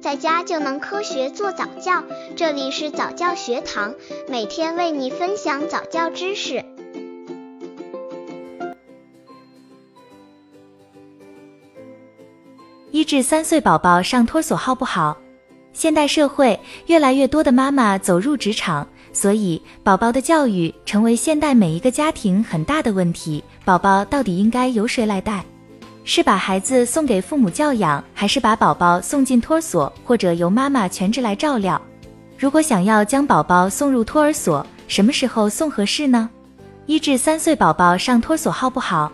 在家就能科学做早教。这里是早教学堂，每天为你分享早教知识。一至三岁宝宝上托儿所好不好？现代社会越来越多的妈妈走入职场，所以宝宝的教育成为现代每一个家庭很大的问题。宝宝到底应该由谁来带？是把孩子送给父母教养，还是把宝宝送进托儿所，或者由妈妈全职来照料？如果想要将宝宝送入托儿所，什么时候送合适呢？一至三岁宝宝上托儿所好不好？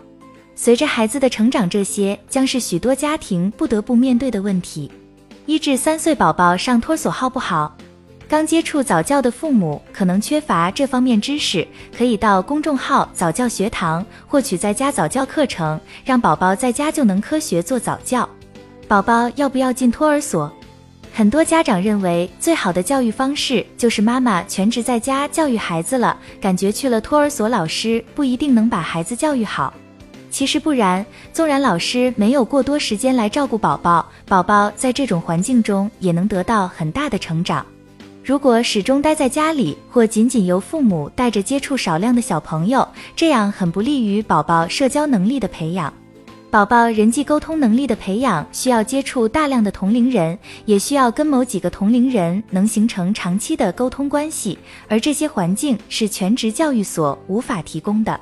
随着孩子的成长，这些将是许多家庭不得不面对的问题。一至三岁宝宝上托儿所好不好？刚接触早教的父母可能缺乏这方面知识，可以到公众号早教学堂获取在家早教课程，让宝宝在家就能科学做早教。宝宝要不要进托儿所？很多家长认为最好的教育方式就是妈妈全职在家教育孩子了，感觉去了托儿所，老师不一定能把孩子教育好。其实不然，纵然老师没有过多时间来照顾宝宝，宝宝在这种环境中也能得到很大的成长。如果始终待在家里，或仅仅由父母带着接触少量的小朋友，这样很不利于宝宝社交能力的培养。宝宝人际沟通能力的培养需要接触大量的同龄人，也需要跟某几个同龄人能形成长期的沟通关系，而这些环境是全职教育所无法提供的。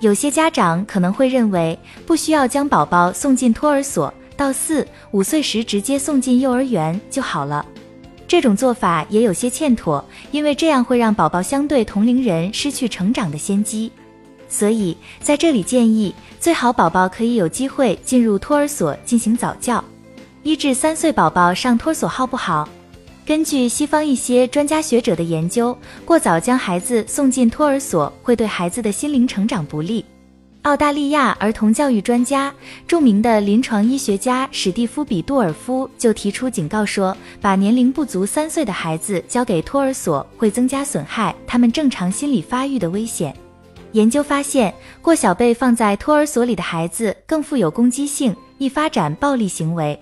有些家长可能会认为，不需要将宝宝送进托儿所，到四五岁时直接送进幼儿园就好了。这种做法也有些欠妥，因为这样会让宝宝相对同龄人失去成长的先机。所以在这里建议，最好宝宝可以有机会进入托儿所进行早教。一至三岁宝宝上托儿所好不好？根据西方一些专家学者的研究，过早将孩子送进托儿所会对孩子的心灵成长不利。澳大利亚儿童教育专家、著名的临床医学家史蒂夫·比杜尔夫就提出警告说，把年龄不足三岁的孩子交给托儿所会增加损害他们正常心理发育的危险。研究发现，过小被放在托儿所里的孩子更富有攻击性，易发展暴力行为。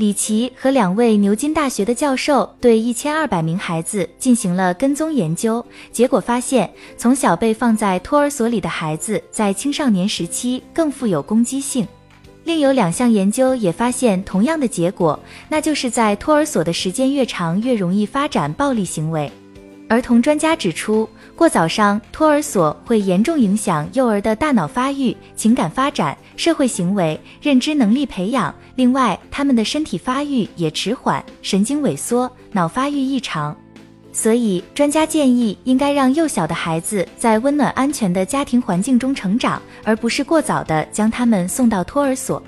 李奇和两位牛津大学的教授对一千二百名孩子进行了跟踪研究，结果发现，从小被放在托儿所里的孩子在青少年时期更富有攻击性。另有两项研究也发现同样的结果，那就是在托儿所的时间越长，越容易发展暴力行为。儿童专家指出，过早上托儿所会严重影响幼儿的大脑发育、情感发展、社会行为、认知能力培养。另外，他们的身体发育也迟缓，神经萎缩，脑发育异常。所以，专家建议应该让幼小的孩子在温暖安全的家庭环境中成长，而不是过早的将他们送到托儿所。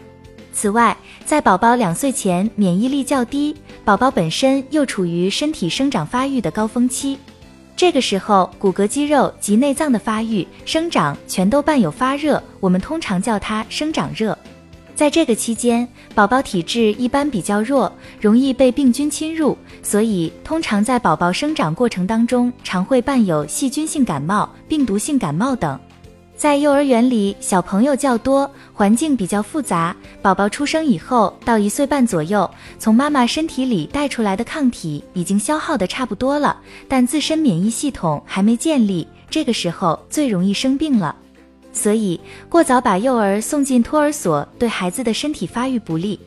此外，在宝宝两岁前，免疫力较低，宝宝本身又处于身体生长发育的高峰期。这个时候，骨骼、肌肉及内脏的发育、生长全都伴有发热，我们通常叫它生长热。在这个期间，宝宝体质一般比较弱，容易被病菌侵入，所以通常在宝宝生长过程当中，常会伴有细菌性感冒、病毒性感冒等。在幼儿园里，小朋友较多，环境比较复杂。宝宝出生以后到一岁半左右，从妈妈身体里带出来的抗体已经消耗的差不多了，但自身免疫系统还没建立，这个时候最容易生病了。所以，过早把幼儿送进托儿所，对孩子的身体发育不利。